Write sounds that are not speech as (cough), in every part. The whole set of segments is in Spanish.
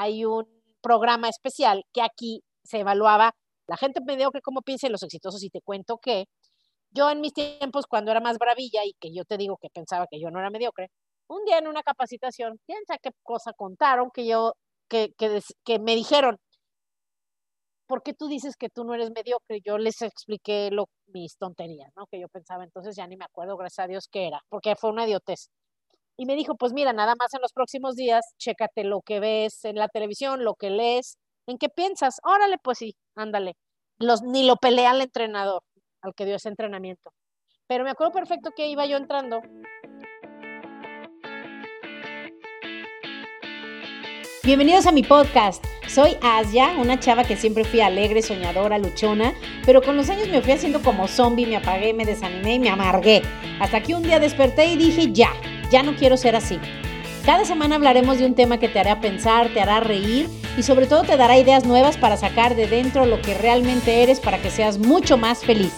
hay un programa especial que aquí se evaluaba la gente mediocre como piensa y los exitosos. Y te cuento que yo en mis tiempos, cuando era más bravilla y que yo te digo que pensaba que yo no era mediocre, un día en una capacitación, sabe qué cosa contaron que yo, que, que, que me dijeron, ¿por qué tú dices que tú no eres mediocre? Yo les expliqué lo, mis tonterías, ¿no? Que yo pensaba, entonces ya ni me acuerdo, gracias a Dios, qué era, porque fue una idiotez. Y me dijo, pues mira, nada más en los próximos días, chécate lo que ves en la televisión, lo que lees, en qué piensas. Órale, pues sí, ándale. Los, ni lo pelea al entrenador, al que dio ese entrenamiento. Pero me acuerdo perfecto que iba yo entrando Bienvenidos a mi podcast. Soy Asia, una chava que siempre fui alegre, soñadora, luchona, pero con los años me fui haciendo como zombie, me apagué, me desanimé y me amargué. Hasta que un día desperté y dije, ya, ya no quiero ser así. Cada semana hablaremos de un tema que te hará pensar, te hará reír y sobre todo te dará ideas nuevas para sacar de dentro lo que realmente eres para que seas mucho más feliz.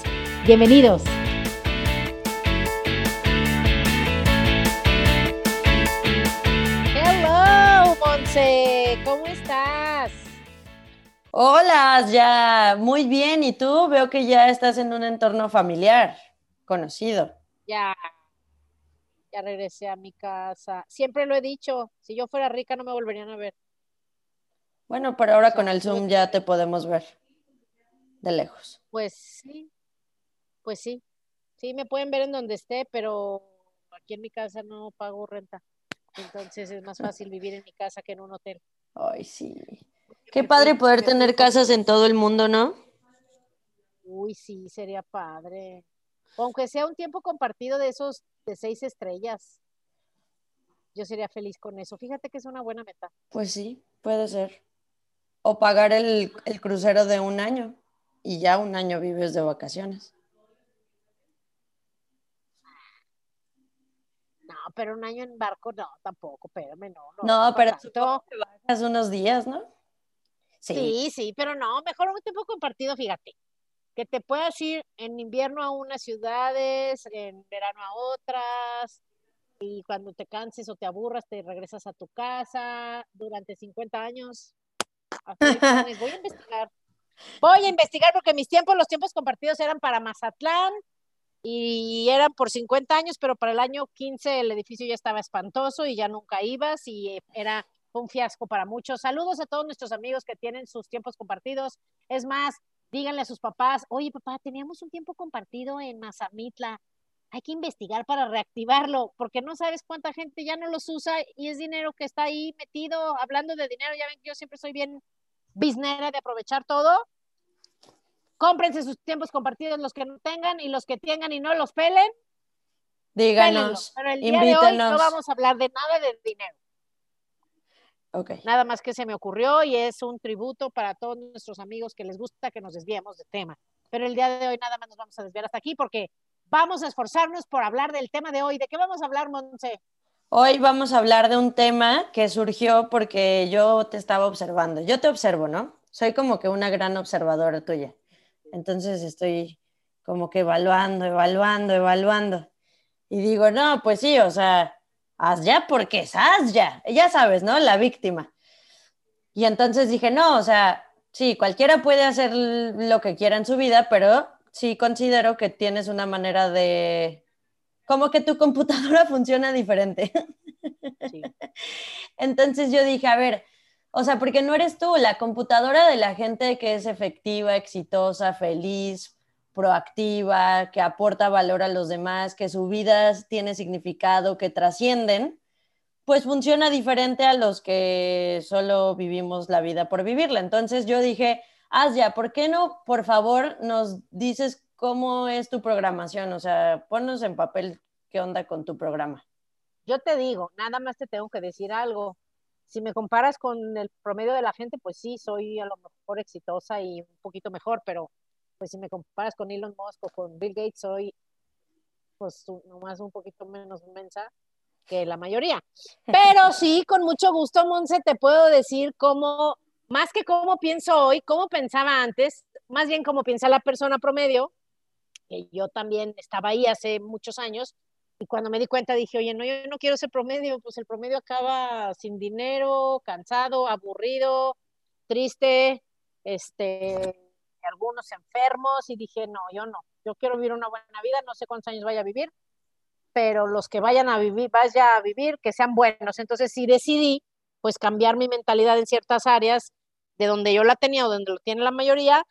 Bienvenidos. ¿cómo estás? Hola, ya, muy bien. ¿Y tú? Veo que ya estás en un entorno familiar, conocido. Ya, ya regresé a mi casa. Siempre lo he dicho, si yo fuera rica no me volverían a ver. Bueno, pero ahora con el Zoom ya te podemos ver de lejos. Pues sí, pues sí. Sí, me pueden ver en donde esté, pero aquí en mi casa no pago renta. Entonces es más fácil vivir en mi casa que en un hotel. Ay, sí. Qué padre poder tener casas en todo el mundo, ¿no? Uy, sí, sería padre. Aunque sea un tiempo compartido de esos de seis estrellas. Yo sería feliz con eso. Fíjate que es una buena meta. Pues sí, puede ser. O pagar el, el crucero de un año y ya un año vives de vacaciones. pero un año en barco, no, tampoco, espérame, no. No, pero tú te bajas unos días, ¿no? Sí. sí, pero no, mejor un tiempo compartido, fíjate. Que te puedas ir en invierno a unas ciudades, en verano a otras, y cuando te canses o te aburras, te regresas a tu casa durante 50 años. (laughs) voy a investigar. Voy a investigar porque mis tiempos, los tiempos compartidos eran para Mazatlán, y eran por 50 años, pero para el año 15 el edificio ya estaba espantoso y ya nunca ibas y era un fiasco para muchos. Saludos a todos nuestros amigos que tienen sus tiempos compartidos. Es más, díganle a sus papás, oye papá, teníamos un tiempo compartido en Mazamitla, hay que investigar para reactivarlo, porque no sabes cuánta gente ya no los usa y es dinero que está ahí metido. Hablando de dinero, ya ven que yo siempre soy bien biznera de aprovechar todo cómprense sus tiempos compartidos los que no tengan y los que tengan y no los pelen. Díganos, Pero el día de hoy no vamos a hablar de nada de dinero. Okay. Nada más que se me ocurrió y es un tributo para todos nuestros amigos que les gusta que nos desviemos de tema. Pero el día de hoy nada más nos vamos a desviar hasta aquí porque vamos a esforzarnos por hablar del tema de hoy. ¿De qué vamos a hablar, Monse? Hoy vamos a hablar de un tema que surgió porque yo te estaba observando. Yo te observo, ¿no? Soy como que una gran observadora tuya. Entonces estoy como que evaluando, evaluando, evaluando. Y digo, no, pues sí, o sea, haz ya porque es haz ya. Ya sabes, ¿no? La víctima. Y entonces dije, no, o sea, sí, cualquiera puede hacer lo que quiera en su vida, pero sí considero que tienes una manera de, como que tu computadora (laughs) funciona diferente. Entonces yo dije, a ver, o sea, porque no eres tú, la computadora de la gente que es efectiva, exitosa, feliz, proactiva, que aporta valor a los demás, que su vida tiene significado, que trascienden, pues funciona diferente a los que solo vivimos la vida por vivirla. Entonces yo dije, Asia, ¿por qué no, por favor, nos dices cómo es tu programación? O sea, ponnos en papel qué onda con tu programa. Yo te digo, nada más te tengo que decir algo si me comparas con el promedio de la gente, pues sí, soy a lo mejor exitosa y un poquito mejor, pero pues si me comparas con Elon Musk o con Bill Gates, soy pues nomás un poquito menos mensa que la mayoría. (laughs) Pero sí, con mucho gusto, Monse, te puedo decir cómo, más que cómo pienso hoy, cómo pensaba antes, más bien cómo piensa la persona promedio, que yo también estaba ahí hace muchos años, Y cuando me di cuenta dije, oye, no, yo no quiero ese promedio, pues el promedio acaba sin dinero, cansado, aburrido, triste, este, algunos enfermos y dije, no, yo no, yo quiero vivir una buena vida, no sé cuántos años vaya a vivir, pero los que vayan a vivir, vaya a vivir, que sean buenos. Entonces sí decidí, pues cambiar mi mentalidad en ciertas áreas de donde yo la tenía o donde lo tiene la mayoría,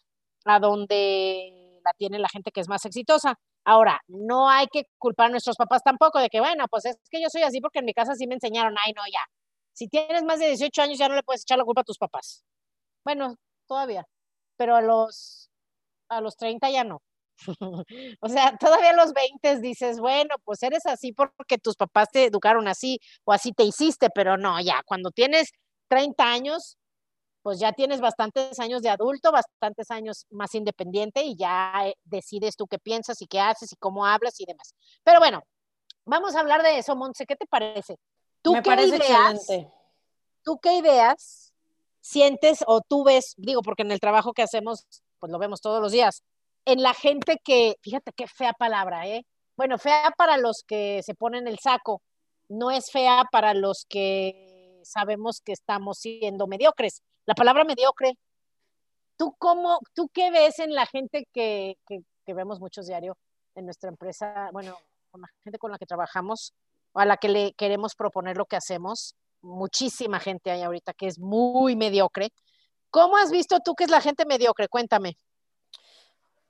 a donde la tiene la gente que es más exitosa. Ahora, no hay que culpar a nuestros papás tampoco de que, bueno, pues es que yo soy así porque en mi casa sí me enseñaron, ay, no, ya. Si tienes más de 18 años ya no le puedes echar la culpa a tus papás. Bueno, todavía, pero a los, a los 30 ya no. (laughs) o sea, todavía a los 20 dices, bueno, pues eres así porque tus papás te educaron así o así te hiciste, pero no, ya, cuando tienes 30 años, pues ya tienes bastantes años de adulto, bastantes años más independiente y ya eh, decides tú qué piensas y qué haces y cómo hablas y demás. Pero bueno, vamos a hablar de eso, Monse, ¿qué te parece? ¿Tú Me parece excelente. ¿Tú qué ideas sientes o tú ves, digo, porque en el trabajo que hacemos, pues lo vemos todos los días, en la gente que, fíjate qué fea palabra, ¿eh? Bueno, fea para los que se ponen el saco, no es fea para los que sabemos que estamos siendo mediocres. La palabra mediocre, ¿tú cómo, tú qué ves en la gente que, que, vemos muchos diarios en nuestra empresa, bueno, con la gente con la que trabajamos, a la que le queremos proponer lo que hacemos? Muchísima gente hay ahorita que es muy mediocre. ¿Cómo has visto tú que es la gente mediocre? Cuéntame.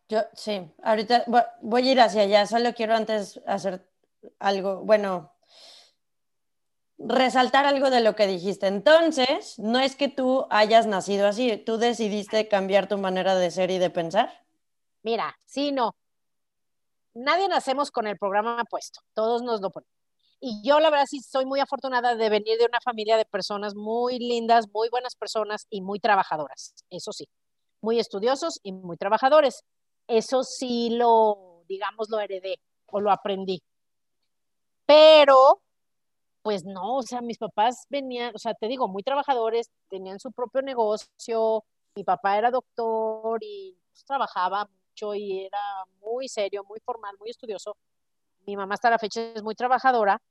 Yo, sí, ahorita voy a ir hacia allá, solo quiero antes hacer algo, bueno, resaltar algo de lo que dijiste. Entonces, no es que tú hayas nacido así, tú decidiste cambiar tu manera de ser y de pensar. Mira, sí, no. Nadie nacemos con el programa puesto, todos nos lo ponemos. Y yo la verdad sí soy muy afortunada de venir de una familia de personas muy lindas, muy buenas personas y muy trabajadoras, eso sí, muy estudiosos y muy trabajadores. Eso sí lo, digamos, lo heredé o lo aprendí. Pero, pues no, o sea, mis papás venían, o sea, te digo, muy trabajadores, tenían su propio negocio, mi papá era doctor y pues, trabajaba mucho y era muy serio, muy formal, muy estudioso mi mamá hasta la fecha es muy trabajadora,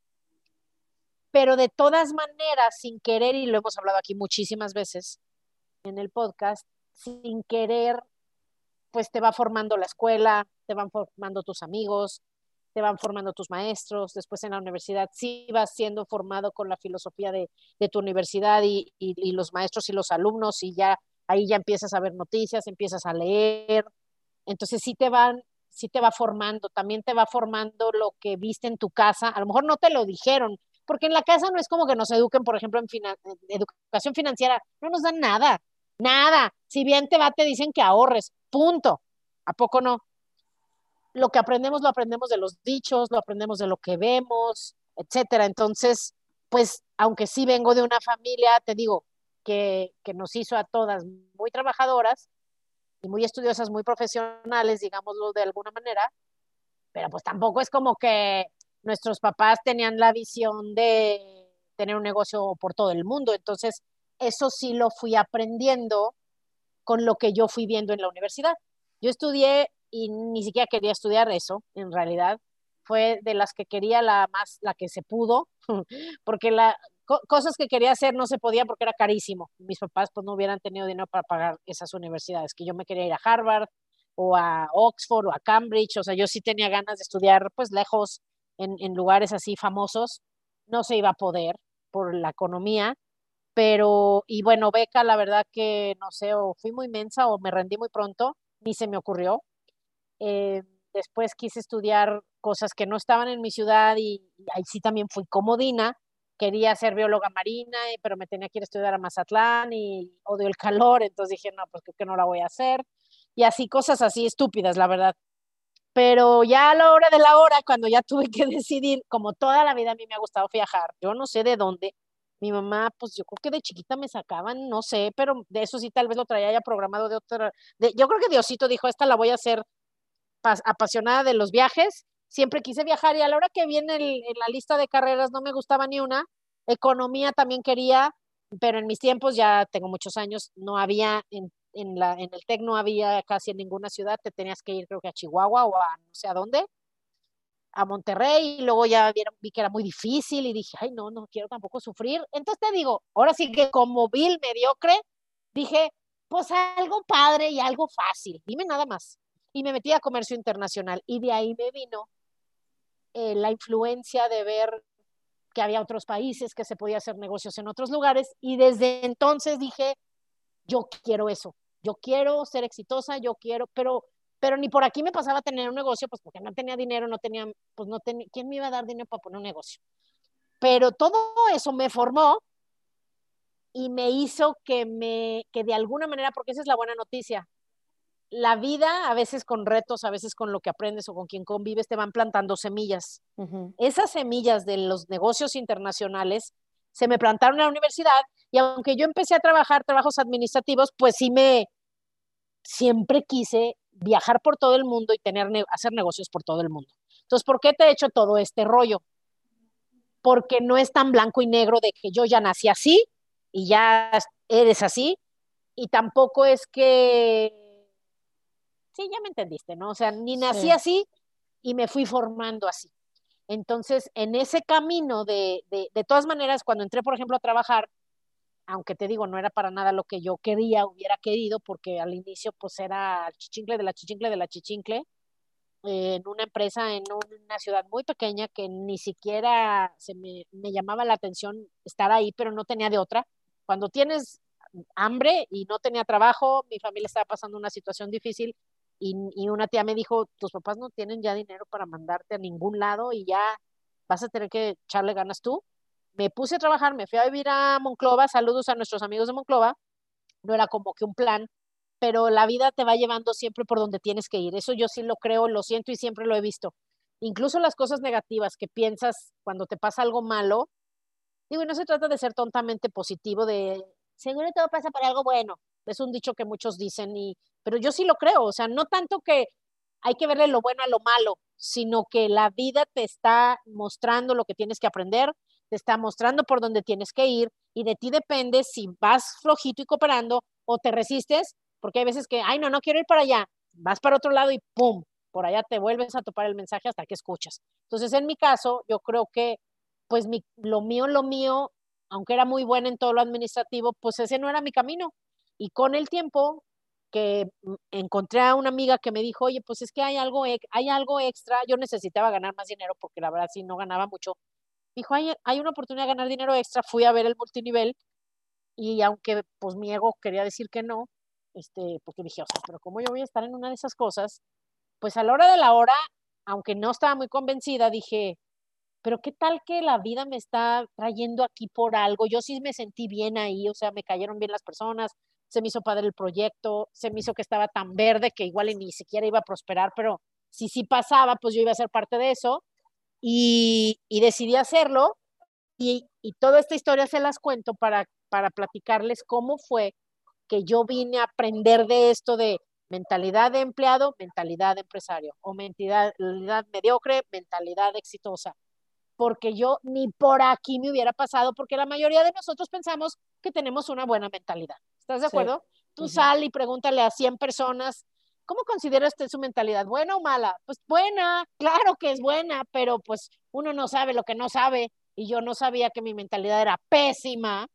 pero de todas maneras, sin querer, y lo hemos hablado aquí muchísimas veces en el podcast, sin querer, pues te va formando la escuela, te van formando tus amigos, te van formando tus maestros, después en la universidad sí vas siendo formado con la filosofía de, tu universidad y, y, los maestros y los alumnos y ya ahí ya empiezas a ver noticias, empiezas a leer, entonces sí te van sí te va formando, también te va formando lo que viste en tu casa, a lo mejor no te lo dijeron, porque en la casa no es como que nos eduquen, por ejemplo, en, educación financiera, no nos dan nada, nada, si bien te va, te dicen que ahorres, punto, ¿a poco no? Lo que aprendemos lo aprendemos de los dichos, lo aprendemos de lo que vemos, etcétera, entonces, pues, aunque sí vengo de una familia, te digo, que, que nos hizo a todas muy trabajadoras, muy estudiosas, muy profesionales, digámoslo de alguna manera, pero pues tampoco es como que nuestros papás tenían la visión de tener un negocio por todo el mundo, entonces eso sí lo fui aprendiendo con lo que yo fui viendo en la universidad. Yo estudié y ni siquiera quería estudiar eso, en realidad. Fue de las que quería la más, la que se pudo, (laughs) porque la, cosas que quería hacer no se podía porque era carísimo. Mis papás pues no hubieran tenido dinero para pagar esas universidades, que yo me quería ir a Harvard o a Oxford o a Cambridge, o sea, yo sí tenía ganas de estudiar pues lejos en, en lugares así famosos, no se iba a poder por la economía, pero, y bueno, beca, la verdad que no sé, o fui muy mensa o me rendí muy pronto, ni se me ocurrió. Eh, después quise estudiar cosas que no estaban en mi ciudad y, y ahí sí también fui comodina, quería ser bióloga marina, pero me tenía que ir a estudiar a Mazatlán y odio el calor, entonces dije, no, pues creo que no la voy a hacer. Y así, cosas así estúpidas, la verdad. Pero ya a la hora de la hora, cuando ya tuve que (laughs) decidir, como toda la vida a mí me ha gustado viajar, yo no sé de dónde, mi mamá, pues yo creo que de chiquita me sacaban, no sé, pero de eso sí tal vez lo traía ya programado de otra, de, yo creo que Diosito dijo, esta la voy a hacer apasionada de los viajes siempre quise viajar y a la hora que viene en la lista de carreras no me gustaba ni una. Economía también quería, pero en mis tiempos, ya tengo muchos años, no había, en, la, en el TEC no había casi en ninguna ciudad, te tenías que ir creo que a Chihuahua o a no sé a dónde, a Monterrey y luego ya vi que era muy difícil y dije, ay, no, no quiero tampoco sufrir. Entonces te digo, ahora sí que como vil mediocre, dije, pues algo padre y algo fácil, dime nada más. Y me metí a comercio internacional y de ahí me vino eh, la influencia de ver que había otros países, que se podía hacer negocios en otros lugares y desde entonces dije, yo quiero eso, yo quiero ser exitosa, yo quiero, pero pero ni por aquí me pasaba tener un negocio, pues porque no tenía dinero, no tenía, pues no tenía, ¿quién me iba a dar dinero para poner un negocio? Pero todo eso me formó y me hizo que me, que de alguna manera, porque esa es la buena noticia, la vida, a veces con retos, a veces con lo que aprendes o con quien convives, te van plantando semillas. Esas semillas de los negocios internacionales se me plantaron en la universidad y aunque yo empecé a trabajar trabajos administrativos, pues sí me, siempre quise viajar por todo el mundo y tener, hacer negocios por todo el mundo. Entonces, ¿por qué te he hecho todo este rollo? Porque no es tan blanco y negro de que yo ya nací así y ya eres así, y tampoco es que, sí, ya me entendiste, ¿no? O sea, ni nací así y me fui formando así. Entonces, en ese camino de, de, de todas maneras, cuando entré, por ejemplo, a trabajar, aunque te digo, no era para nada lo que yo quería, hubiera querido, porque al inicio pues era chichincle de la chichincle de la chichincle, eh, en una empresa en una ciudad muy pequeña que ni siquiera se me, llamaba la atención estar ahí, pero no tenía de otra. Cuando tienes hambre y no tenía trabajo, mi familia estaba pasando una situación difícil y, una tía me dijo, tus papás no tienen ya dinero para mandarte a ningún lado y ya vas a tener que echarle ganas tú me puse a trabajar, me fui a vivir a Monclova, saludos a nuestros amigos de Monclova, no era como que un plan, pero la vida te va llevando siempre por donde tienes que ir, eso yo sí lo creo, lo siento y siempre lo he visto. Incluso las cosas negativas que piensas cuando te pasa algo malo, digo, no se trata de ser tontamente positivo, de seguro todo pasa por algo bueno, es un dicho que muchos dicen, y, pero yo sí lo creo, o sea, no tanto que hay que verle lo bueno a lo malo, sino que la vida te está mostrando lo que tienes que aprender, te está mostrando por dónde tienes que ir y de ti depende si vas flojito y cooperando o te resistes, porque hay veces que, ay, no, no quiero ir para allá, vas para otro lado y ¡pum! Por allá te vuelves a topar el mensaje hasta que escuchas. Entonces, en mi caso, yo creo que, pues, mi, lo mío, lo mío, aunque era muy buena en todo lo administrativo, pues ese no era mi camino. Y con el tiempo que encontré a una amiga que me dijo, oye, pues es que hay algo, hay algo extra, yo necesitaba ganar más dinero porque la verdad sí no ganaba mucho, dijo, hay, hay una oportunidad de ganar dinero extra, fui a ver el multinivel y aunque pues mi ego quería decir que no, este, porque dije, pero ¿cómo yo voy a estar en una de esas cosas? Pues a la hora de la hora, aunque no estaba muy convencida, dije, pero qué tal que la vida me está trayendo aquí por algo, yo sí me sentí bien ahí, o sea, me cayeron bien las personas, se me hizo padre el proyecto, se me hizo que estaba tan verde que igual ni siquiera iba a prosperar, pero si sí pasaba, pues yo iba a ser parte de eso y, decidí hacerlo y, toda esta historia se las cuento para, para platicarles cómo fue que yo vine a aprender de esto de mentalidad de empleado, mentalidad de empresario, o mentalidad mediocre, mentalidad exitosa. Porque yo ni por aquí me hubiera pasado, porque la mayoría de nosotros pensamos que tenemos una buena mentalidad. ¿Estás de acuerdo? Tú sal y pregúntale a 100 personas ¿Cómo considera usted su mentalidad? ¿Buena o mala? Pues buena, claro que es buena, pero pues uno no sabe lo que no sabe y yo no sabía que mi mentalidad era pésima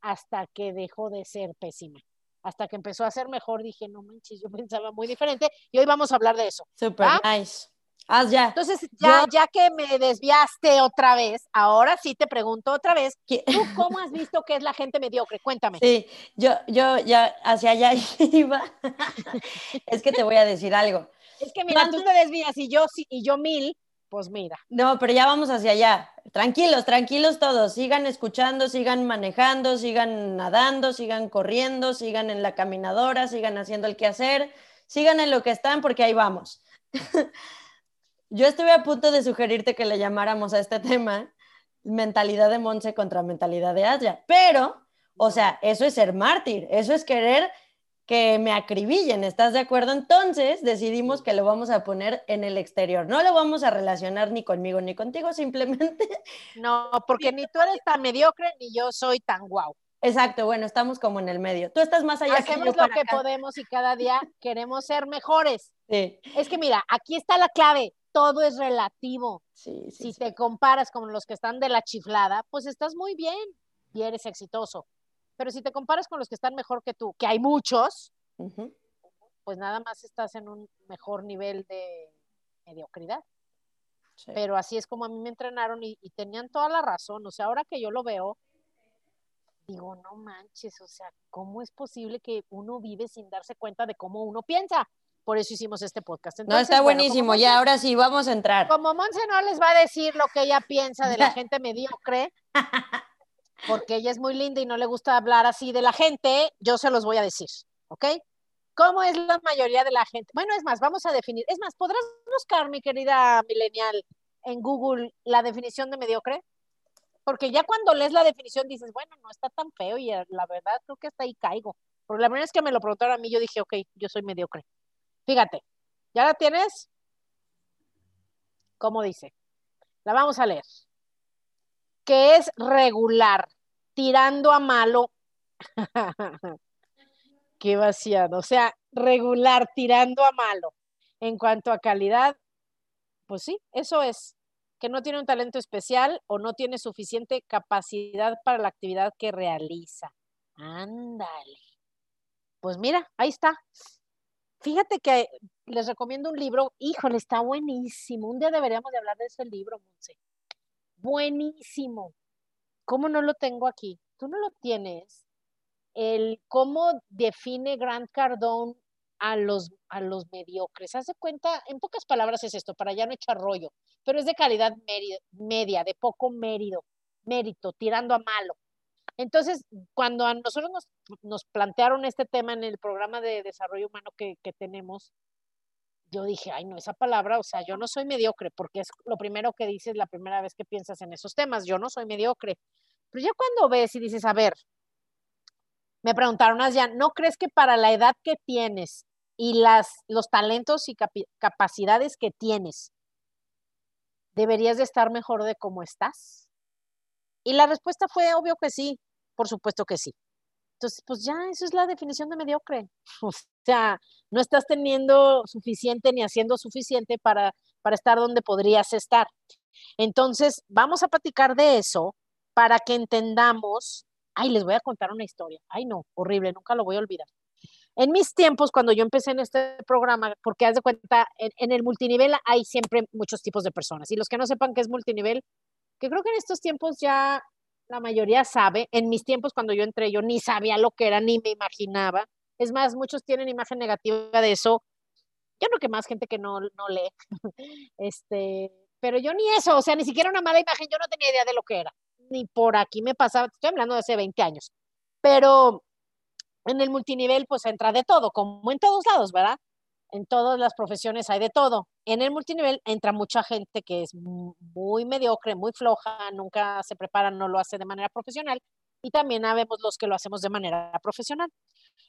hasta que dejó de ser pésima. Hasta que empezó a ser mejor, dije, no manches, yo (laughs) pensaba muy diferente y hoy vamos a hablar de eso. Super nice. Haz ya. Entonces, ya, ya que me desviaste otra vez, ahora sí te pregunto otra vez, ¿tú cómo has visto que es la gente mediocre? Cuéntame. Sí, yo, yo ya hacia allá iba. (laughs) es que te voy a decir algo. Es que mira, tú te desvías y yo, y yo mil, pues mira. No, pero ya vamos hacia allá. Tranquilos, tranquilos todos. Sigan escuchando, sigan manejando, sigan nadando, sigan corriendo, sigan en la caminadora, sigan haciendo el quehacer, sigan en lo que están porque ahí vamos. (laughs) Yo estuve a punto de sugerirte que le llamáramos a este (laughs) tema mentalidad de Monse contra mentalidad de Aya, pero, o sea, eso es ser mártir, eso es querer que me acribillen, ¿estás de acuerdo? Entonces decidimos que lo vamos a poner en el exterior, no lo vamos a relacionar ni conmigo ni contigo, simplemente. (laughs) No, porque ni tú eres tan mediocre ni yo soy tan guau. Exacto, bueno, estamos como en el medio. Tú estás más allá. Hacemos lo que podemos y cada día queremos ser mejores. Sí. Es que mira, aquí está la clave. Todo es relativo. Sí, si te comparas con los que están de la chiflada, pues estás muy bien y eres exitoso. Pero si te comparas con los que están mejor que tú, que hay muchos, pues nada más estás en un mejor nivel de mediocridad. Pero así es como a mí me entrenaron y, y, tenían toda la razón. O sea, ahora que yo lo veo, digo, no manches, o sea, ¿cómo es posible que uno vive sin darse cuenta de cómo uno piensa? Por eso hicimos este podcast. no, está buenísimo. ya, ahora sí, vamos a entrar. Como Monse no les va a decir lo que ella piensa de la (laughs) gente mediocre, (laughs) porque ella es muy linda y no le gusta hablar así de la gente, yo se los voy a decir, ¿ok? ¿Cómo es la mayoría de la gente? Bueno, es más, vamos a definir. Es más, ¿podrás buscar, mi querida millennial, en Google la definición de mediocre? Porque ya cuando lees la definición dices, bueno, no está tan feo y la verdad creo que hasta ahí caigo. Porque la primera vez que me lo preguntaron a mí, yo dije, ok, yo soy mediocre. Fíjate, ¿ya la tienes? ¿Cómo dice? La vamos a leer. Que es regular, tirando a malo. (laughs) Qué vaciado. O sea, regular, tirando a malo. En cuanto a calidad, pues sí, eso es. Que no tiene un talento especial o no tiene suficiente capacidad para la actividad que realiza. Ándale. Pues mira, ahí está. Fíjate que les recomiendo un libro, híjole, está buenísimo. Un día deberíamos de hablar de ese libro, Monse. Buenísimo. ¿Cómo no lo tengo aquí? Tú no lo tienes. El cómo define Grant Cardone a los, a los mediocres. Haz de cuenta, en pocas palabras es esto, para ya no echar rollo, pero es de calidad media, de poco mérito, mérito, tirando a malo. Entonces, cuando a nosotros nos, plantearon este tema en el programa de desarrollo humano que, tenemos, yo dije, ay, no, esa palabra, o sea, yo no soy mediocre, porque es lo primero que dices la primera vez que piensas en esos temas, yo no soy mediocre. Pero ya cuando ves y dices, a ver, me preguntaron, ya, ¿no crees que para la edad que tienes y las, los talentos y capacidades que tienes, deberías de estar mejor de cómo estás? Y la respuesta fue obvio que sí. Por supuesto que sí. Entonces, pues ya, eso es la definición de mediocre. (laughs) O sea, no estás teniendo suficiente ni haciendo suficiente para, para estar donde podrías estar. Entonces, vamos a platicar de eso para que entendamos. Ay, les voy a contar una historia. Ay, no, horrible, nunca lo voy a olvidar. En mis tiempos, cuando yo empecé en este programa, porque haz de cuenta, en, en, el multinivel hay siempre muchos tipos de personas. Y los que no sepan qué es multinivel, que creo que en estos tiempos ya la mayoría sabe. En mis tiempos, cuando yo entré, yo ni sabía lo que era, ni me imaginaba. Es más, muchos tienen imagen negativa de eso. Yo creo que más gente que no, no lee. (laughs) este, pero yo ni eso, o sea, ni siquiera una mala imagen, yo no tenía idea de lo que era. Ni por aquí me pasaba, estoy hablando de hace 20 años. Pero en el multinivel, pues entra de todo, como en todos lados, ¿verdad? En todas las profesiones hay de todo. En el multinivel entra mucha gente que es muy mediocre, muy floja, nunca se prepara, no lo hace de manera profesional. Y también habemos los que lo hacemos de manera profesional.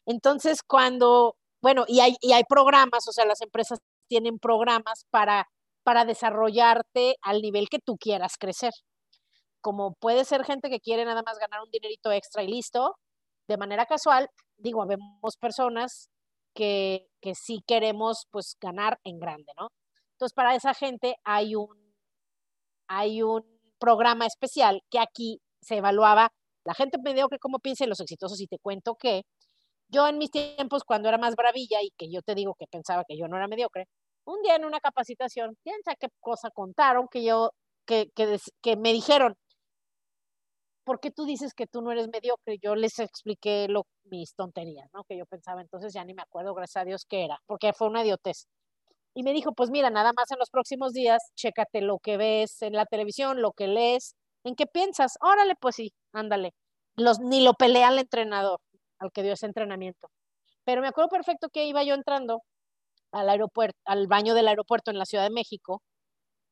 Entonces, cuando, bueno, y hay, y hay programas, o sea, las empresas tienen programas para, para desarrollarte al nivel que tú quieras crecer. Como puede ser gente que quiere nada más ganar un dinerito extra y listo, de manera casual, digo, vemos personas que, que sí queremos pues ganar en grande, ¿no? Entonces, para esa gente hay un, hay un programa especial que aquí se evaluaba la gente mediocre cómo piensa los exitosos y te cuento que yo en mis tiempos cuando era más bravilla y que yo te digo que pensaba que yo no era mediocre, un día en una capacitación, piensa qué cosa contaron que yo, que, que, que me dijeron, ¿por qué tú dices que tú no eres mediocre? Yo les expliqué lo, mis tonterías, ¿no? Que yo pensaba, entonces ya ni me acuerdo, gracias a Dios, qué era, porque fue una idiotez. Y me dijo, pues mira, nada más en los próximos días, chécate lo que ves en la televisión, lo que lees, en qué piensas. Órale, pues sí, ándale. Los, ni lo pelea al entrenador, al que dio ese entrenamiento. Pero me acuerdo perfecto que iba yo entrando al aeropuerto, al baño del aeropuerto en la Ciudad de México,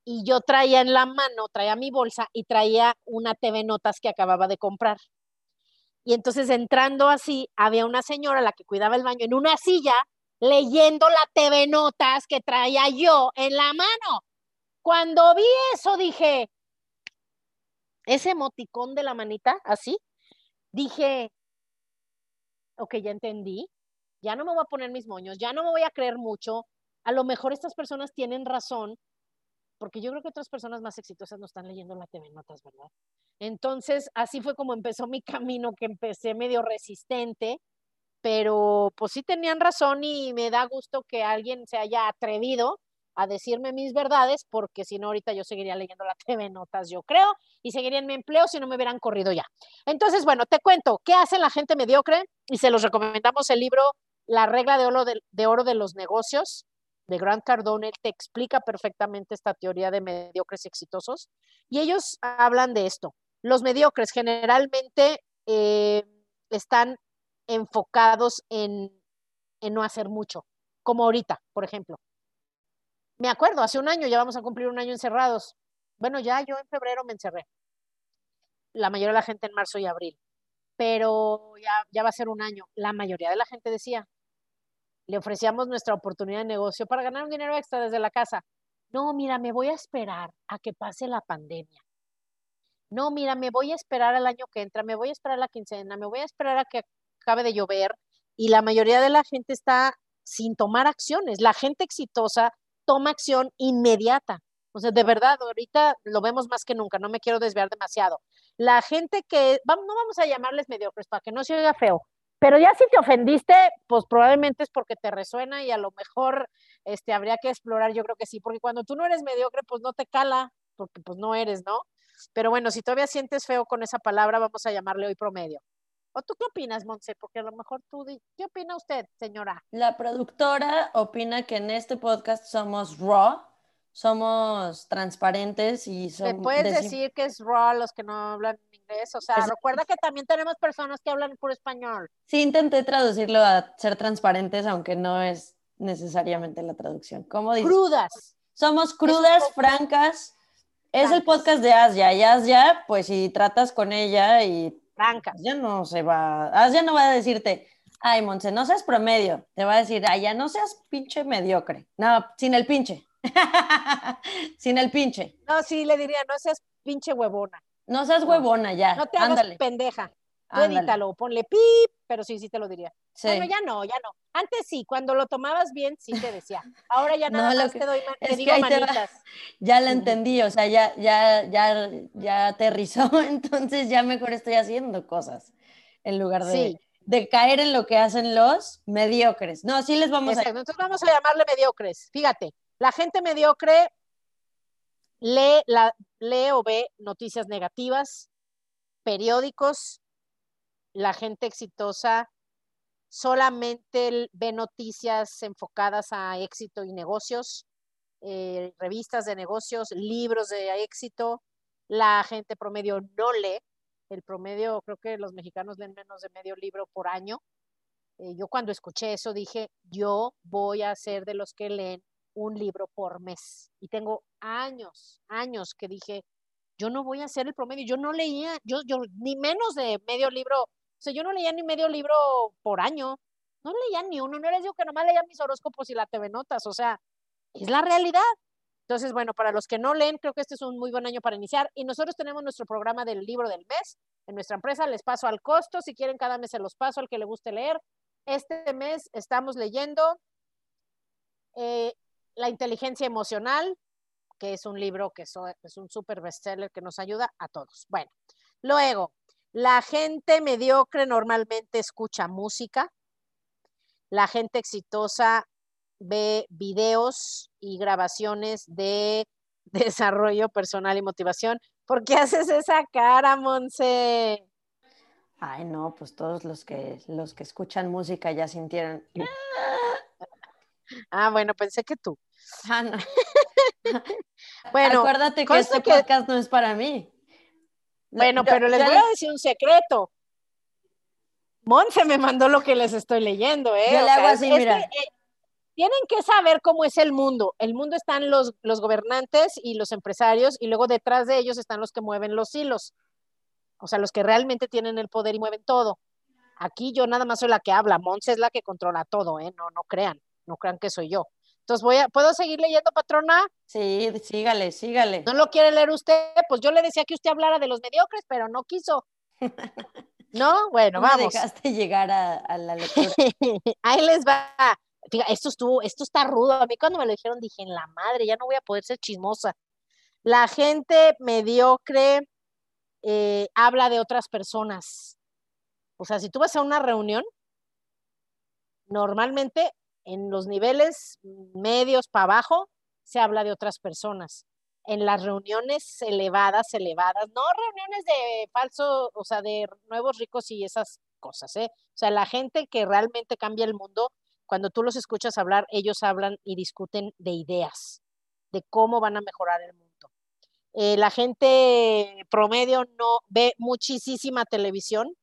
y yo traía en la mano, traía mi bolsa y traía una TV Notas que acababa de comprar. Y entonces entrando así, había una señora, la que cuidaba el baño, en una silla, leyendo la TV Notas que traía yo en la mano. Cuando vi eso, dije, ese emoticón de la manita, así, dije, ok, ya entendí, ya no me voy a poner mis moños, ya no me voy a creer mucho, a lo mejor estas personas tienen razón porque yo creo que otras personas más exitosas no están leyendo la TV Notas, ¿verdad? Entonces, así fue como empezó mi camino, que empecé medio resistente, pero pues sí tenían razón y me da gusto que alguien se haya atrevido a decirme mis verdades, porque si no, ahorita yo seguiría leyendo la TV Notas, yo creo, y seguiría en mi empleo si no me hubieran corrido ya. Entonces, bueno, te cuento, ¿qué hace la gente mediocre? Y se los recomendamos el libro La regla de oro de, de oro de los negocios, de Grant Cardone, te explica perfectamente esta teoría de mediocres exitosos. Y ellos hablan de esto. Los mediocres generalmente eh, están enfocados en, en no hacer mucho, como ahorita, por ejemplo. Me acuerdo, hace un año, ya vamos a cumplir un año encerrados. Bueno, ya yo en febrero me encerré. La mayoría de la gente en marzo y abril. Pero ya, ya va a ser un año. La mayoría de la gente decía, le ofrecíamos nuestra oportunidad de negocio para ganar un dinero extra desde la casa. No, mira, me voy a esperar a que pase la pandemia. No, mira, me voy a esperar al año que entra, me voy a esperar a la quincena, me voy a esperar a que acabe de llover. Y la mayoría de la gente está sin tomar acciones. La gente exitosa toma acción inmediata. O sea, de verdad, ahorita lo vemos más que nunca, no me quiero desviar demasiado. La gente que, no vamos a llamarles mediocres para que no se oiga feo, pero ya si te ofendiste, pues probablemente es porque te resuena y a lo mejor este, habría que explorar, yo creo que sí, porque cuando tú no eres mediocre, pues no te cala, porque pues no eres, ¿no? Pero bueno, si todavía sientes feo con esa palabra, vamos a llamarle hoy promedio. ¿O tú qué opinas, Monse? Porque a lo mejor tú, ¿qué opina usted, señora? La productora opina que en este podcast somos raw, somos transparentes y somos... ¿Me puedes decir que es raw los que no hablan inglés? O sea, recuerda que también tenemos personas que hablan puro español. Sí, intenté traducirlo a ser transparentes, aunque no es necesariamente la traducción. ¿Cómo dices? Crudas. Somos crudas, francas. Es el podcast de Asia y Asia, pues si tratas con ella y Franca. Ya no se va, ya no va a decirte, ay, Monse, no seas promedio. Te va a decir, ay, ya no seas pinche mediocre. No, sin el pinche. (laughs) sin el pinche. No, sí, le diría, no seas pinche huevona. No seas huevona, ya. No te hagas pendeja. Tú edítalo, ponle pip, pero sí, sí te lo diría. Bueno, ya no, ya no. Antes sí, cuando lo tomabas bien, sí te decía. Ahora ya (laughs) nada más te doy te digo manitas. ya la entendí, o sea, ya, ya, ya, ya aterrizó, (laughs) entonces ya mejor estoy haciendo cosas en lugar de, de caer en lo que hacen los mediocres. No, sí les vamos a... Entonces vamos a llamarle mediocres. Fíjate, la gente mediocre lee, la, lee o ve noticias negativas, periódicos, la gente exitosa solamente ve noticias enfocadas a éxito y negocios, eh, revistas de negocios, libros de éxito. La gente promedio no lee. El promedio, creo que los mexicanos leen menos de medio libro por año. Eh, yo cuando escuché eso dije, yo voy a ser de los que leen un libro por mes. Y tengo años, años que dije, yo no voy a ser el promedio. Yo no leía, yo, yo ni menos de medio libro o sea, yo no leía ni medio libro por año. No leía ni uno. No les digo que nomás leía mis horóscopos y la TV Notas. O sea, es la realidad. Entonces, bueno, para los que no leen, creo que este es un muy buen año para iniciar. Y nosotros tenemos nuestro programa del libro del mes. En nuestra empresa les paso al costo. Si quieren, cada mes se los paso al que le guste leer. Este mes estamos leyendo eh, La inteligencia emocional, que es un libro que es un súper bestseller que nos ayuda a todos. Bueno, luego, la gente mediocre normalmente escucha música. La gente exitosa ve videos y grabaciones de (laughs) desarrollo personal y motivación. ¿Por qué haces esa cara, Monse? Ay, no, pues todos los que los que escuchan música ya sintieron. Ah, bueno, pensé que tú. Ah, no. (laughs) bueno, acuérdate que este podcast no es para mí. Bueno, pero les voy a decir un secreto. Monse me mandó lo que les estoy leyendo, ¿eh? Yo le hago así, mira. Eh, tienen que saber cómo es el mundo. El mundo están los, los gobernantes y los empresarios, y luego detrás de ellos están los que mueven los hilos. O sea, los que realmente tienen el poder y mueven todo. Aquí yo nada más soy la que habla, Monse es la que controla todo, ¿eh? No, no crean, no crean que soy yo. Entonces voy a, ¿puedo seguir leyendo, patrona? Sí, sígale, sígale. ¿No lo quiere leer usted? Pues yo le decía que usted hablara de los mediocres, pero no quiso. (laughs) ¿No? Bueno, vamos. Me dejaste llegar a, la lectura. (laughs) Ahí les va. Fíjate, esto estuvo, esto está rudo. A mí cuando me lo dijeron dije, en la madre, ya no voy a poder ser chismosa. La gente mediocre eh, habla de otras personas. O sea, si tú vas a una reunión, normalmente en los niveles medios para abajo se habla de otras personas. En las reuniones elevadas, elevadas, no reuniones de falso, o sea, de nuevos ricos y esas cosas, ¿eh? O sea, la gente que realmente cambia el mundo, cuando tú los escuchas hablar, ellos hablan y discuten de ideas, de cómo van a mejorar el mundo. Eh, la gente promedio no ve muchísima televisión,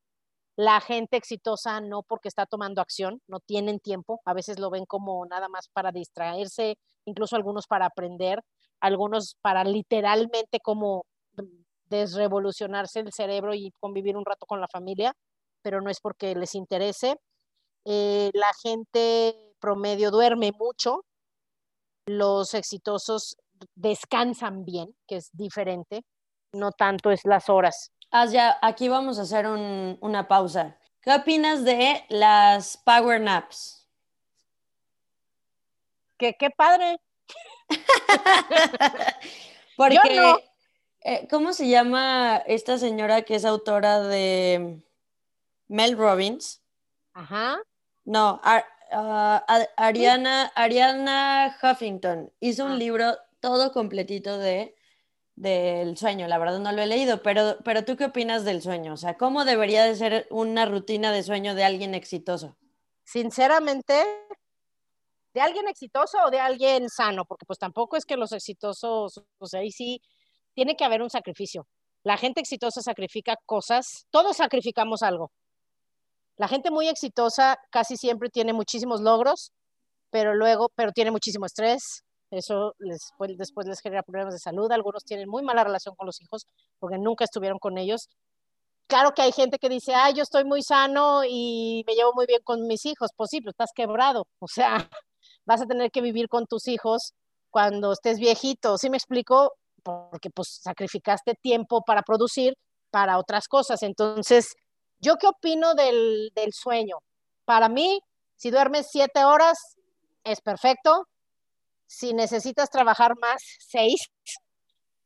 la gente exitosa no porque está tomando acción, no tienen tiempo, a veces lo ven como nada más para distraerse, incluso algunos para aprender, algunos para literalmente como desrevolucionarse el cerebro y convivir un rato con la familia, pero no es porque les interese. Eh, la gente promedio duerme mucho, los exitosos descansan bien, que es diferente, no tanto es las horas. Aquí vamos a hacer una pausa. ¿Qué opinas de las power naps? Que qué padre. (laughs) Porque, eh, ¿cómo se llama esta señora que es autora de Mel Robbins? Ajá. No, ah, Ariana, Ariana Huffington hizo un ah. libro todo completito de del sueño. La verdad no lo he leído, pero, pero tú qué opinas del sueño? O sea, ¿cómo debería de ser una rutina de sueño de alguien exitoso? Sinceramente, de alguien exitoso o de alguien sano, porque pues tampoco es que los exitosos, o sea, ahí sí tiene que haber un sacrificio. La gente exitosa sacrifica cosas, todos sacrificamos algo. La gente muy exitosa casi siempre tiene muchísimos logros, pero luego, pero tiene muchísimo estrés, eso les, después les genera problemas de salud. Algunos tienen muy mala relación con los hijos porque nunca estuvieron con ellos. Claro que hay gente que dice, ay, yo estoy muy sano y me llevo muy bien con mis hijos. Pues sí, pero estás quebrado. O sea, (laughs) vas a tener que vivir con tus hijos cuando estés viejito. ¿Sí me explico? Porque pues sacrificaste tiempo para producir para otras cosas. Entonces, ¿yo qué opino del, del sueño? Para mí, si duermes siete horas, es perfecto si necesitas trabajar más, seis.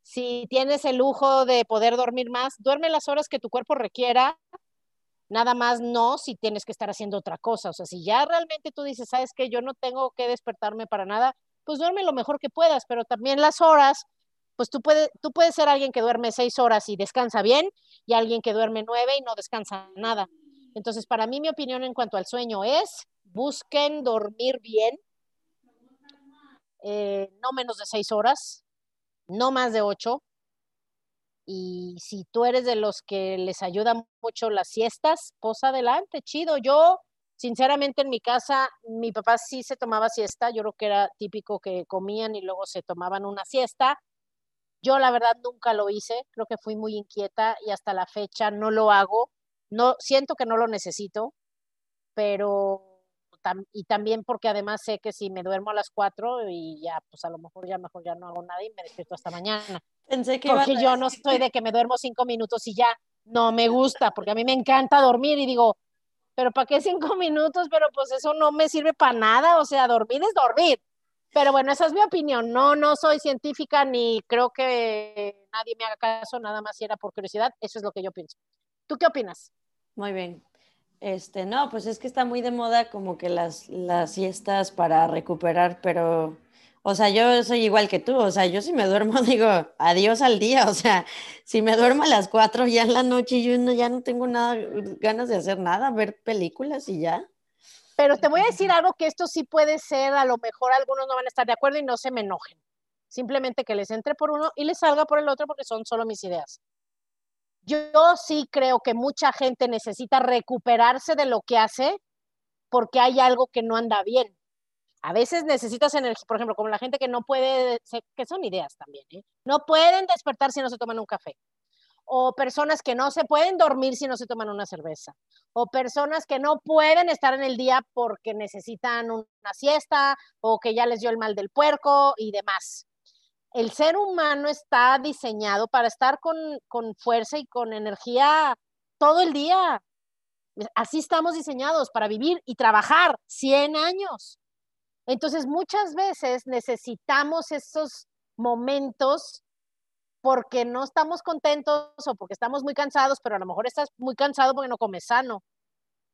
Si tienes el lujo de poder dormir más, duerme las horas que tu cuerpo requiera, nada más no si tienes que estar haciendo otra cosa. O sea, si ya realmente tú dices, sabes que yo no tengo que despertarme para nada, pues duerme lo mejor que puedas, pero también las horas, pues tú puedes, tú puedes ser alguien que duerme seis horas y descansa bien y alguien que duerme nueve y no descansa nada. Entonces, para mí mi opinión en cuanto al sueño es, busquen dormir bien, eh, no menos de seis horas, no más de ocho. Y si tú eres de los que les ayudan mucho las siestas, pues adelante, chido. Yo, sinceramente, en mi casa, mi papá sí se tomaba siesta. Yo creo que era típico que comían y luego se tomaban una siesta. Yo, la verdad, nunca lo hice. Creo que fui muy inquieta y hasta la fecha no lo hago. No, siento que no lo necesito, pero y también porque además sé que si me duermo a las 4 y ya, pues a lo mejor ya mejor ya no hago nada y me despierto hasta mañana. Pensé que porque yo no soy de que me duermo cinco minutos y ya, no me gusta, porque a mí me encanta dormir y digo, pero ¿para qué cinco minutos? Pero pues eso no me sirve para nada, o sea, dormir es dormir. Pero bueno, esa es mi opinión. No, no soy científica ni creo que nadie me haga caso, nada más si era por curiosidad. Eso es lo que yo pienso. ¿Tú qué opinas? Muy bien. Este, no, pues es que está muy de moda como que las, las siestas para recuperar, pero, o sea, yo soy igual que tú, o sea, yo si me duermo (laughs) digo adiós al día, o sea, si me duermo a las cuatro ya en la noche yo no, ya no tengo nada, ganas de hacer nada, ver películas y ya. Pero te voy a decir algo que esto sí puede ser, a lo mejor algunos no van a estar de acuerdo y no se me enojen. Simplemente que les entre por uno y les salga por el otro porque son solo mis ideas. Yo sí creo que mucha gente necesita recuperarse de lo que hace porque hay algo que no anda bien. A veces necesitas energía, por ejemplo, como la gente que no puede, que son ideas también, ¿eh? no pueden despertar si no se toman un café. O personas que no se pueden dormir si no se toman una cerveza. O personas que no pueden estar en el día porque necesitan una siesta o que ya les dio el mal del puerco y demás el ser humano está diseñado para estar con, fuerza y con energía todo el día. Así estamos diseñados para vivir y trabajar 100 años. Entonces, muchas veces necesitamos esos momentos porque no estamos contentos o porque estamos muy cansados, pero a lo mejor estás muy cansado porque no comes sano.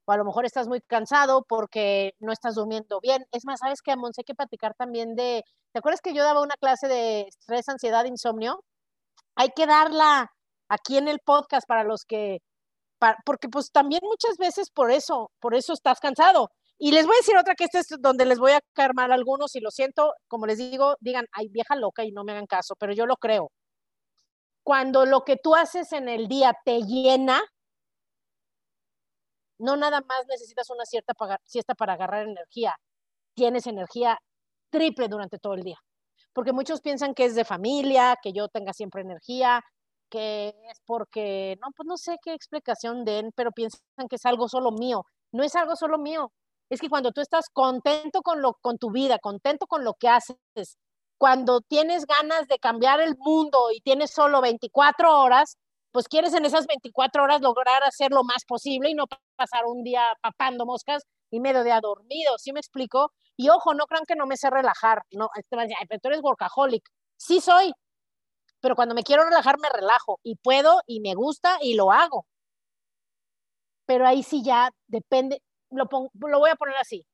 O a lo mejor estás muy cansado porque no estás durmiendo bien. Es más, ¿sabes qué, Amon? Sé que platicar también de... ¿Te acuerdas que yo daba una clase de estrés, ansiedad, insomnio? Hay que darla aquí en el podcast para los que... porque pues también muchas veces por eso, por eso estás cansado. Y les voy a decir otra que este es donde les voy a caer a algunos y lo siento, como les digo, digan, ay, vieja loca y no me hagan caso, pero yo lo creo cuando lo que tú haces en el día te llena, no nada más necesitas una cierta siesta para agarrar energía, tienes energía triple durante todo el día. Porque muchos piensan que es de familia, que yo tenga siempre energía, que es porque, no, pues no sé qué explicación den, pero piensan que es algo solo mío. No es algo solo mío. Es que cuando tú estás contento con, lo, con tu vida, contento con lo que haces, cuando tienes ganas de cambiar el mundo y tienes solo 24 horas, pues quieres en esas 24 horas lograr hacer lo más posible y no pasar un día papando moscas y medio día dormido, ¿sí me explico? Y ojo, no crean que no me sé relajar, no, este ay, pero tú eres workaholic. Sí soy, pero cuando me quiero relajar me relajo y puedo y me gusta y lo hago. Pero ahí sí ya depende, lo, lo voy a poner así.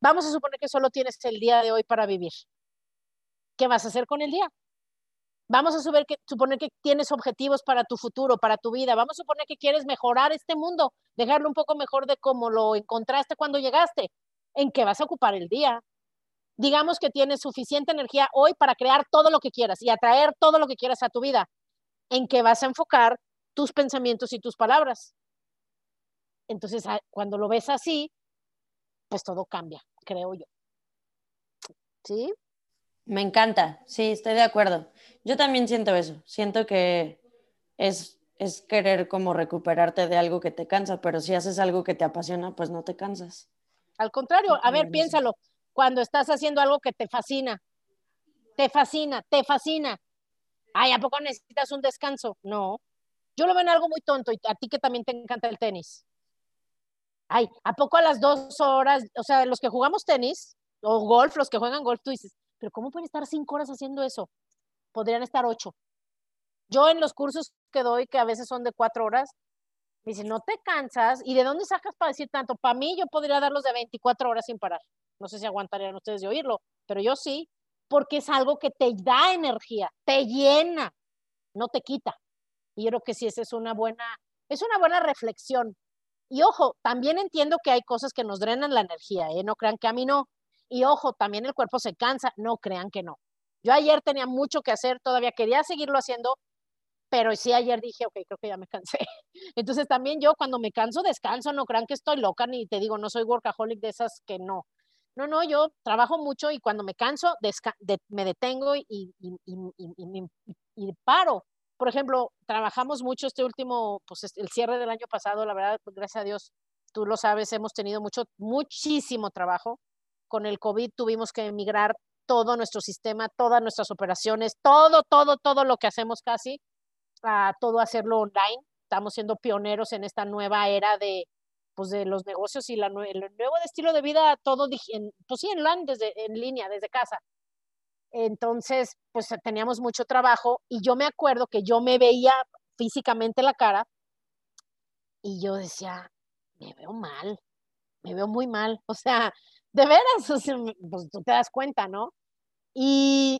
Vamos a suponer que solo tienes el día de hoy para vivir. ¿Qué vas a hacer con el día? Vamos a suponer que, tienes objetivos para tu futuro, para tu vida. Vamos a suponer que quieres mejorar este mundo, dejarlo un poco mejor de como lo encontraste cuando llegaste. ¿En qué vas a ocupar el día? Digamos que tienes suficiente energía hoy para crear todo lo que quieras y atraer todo lo que quieras a tu vida. ¿En qué vas a enfocar tus pensamientos y tus palabras? Entonces, ah, cuando lo ves así, pues todo cambia, creo yo. ¿Sí? Me encanta, sí, estoy de acuerdo. Yo también siento eso, siento que es, es querer como recuperarte de algo que te cansa, pero si haces algo que te apasiona, pues no te cansas. Al contrario, a ver, piénsalo, cuando estás haciendo algo que te fascina, te fascina, te fascina. Ay, ¿a poco necesitas un descanso? No. Yo lo veo en algo muy tonto y a ti que también te encanta el tenis ay, ¿a poco a las dos horas, o sea, los que jugamos tenis o golf, los que juegan golf, tú dices, pero ¿cómo pueden estar cinco horas haciendo eso? Podrían estar ocho. Yo en los cursos que doy, que a veces son de cuatro horas, me dicen, ¿no te cansas? ¿Y de dónde sacas para decir tanto? Para mí yo podría darlos de 24 horas sin parar. No sé si aguantarían ustedes de oírlo, pero yo sí, porque es algo que te da energía, te llena, no te quita. Y creo que sí, esa es una buena, es una buena reflexión y ojo, también entiendo que hay cosas que nos drenan la energía, ¿eh? no crean que a mí no. Y ojo, también el cuerpo se cansa, no crean que no. Yo ayer tenía mucho que hacer, todavía quería seguirlo haciendo, pero sí ayer dije, ok, creo que ya me cansé. (laughs) Entonces también yo cuando me canso, descanso, no crean que estoy loca ni te digo, no soy workaholic de esas que no. No, no, yo trabajo mucho y cuando me canso, me detengo y, y, y paro por ejemplo, trabajamos mucho este último, pues el cierre del año pasado, la verdad, gracias a Dios, tú lo sabes, hemos tenido mucho, muchísimo trabajo. Con el COVID tuvimos que emigrar todo nuestro sistema, todas nuestras operaciones, todo, todo, todo lo que hacemos casi, a todo hacerlo online. Estamos siendo pioneros en esta nueva era de, pues, de los negocios y el nuevo estilo de vida, todo, en, pues sí, desde, en línea, desde casa. Entonces, pues teníamos mucho trabajo y yo me acuerdo que yo me veía físicamente la cara y yo decía, me veo mal, me veo muy mal, o sea, de veras, pues tú te das cuenta, ¿no? Y,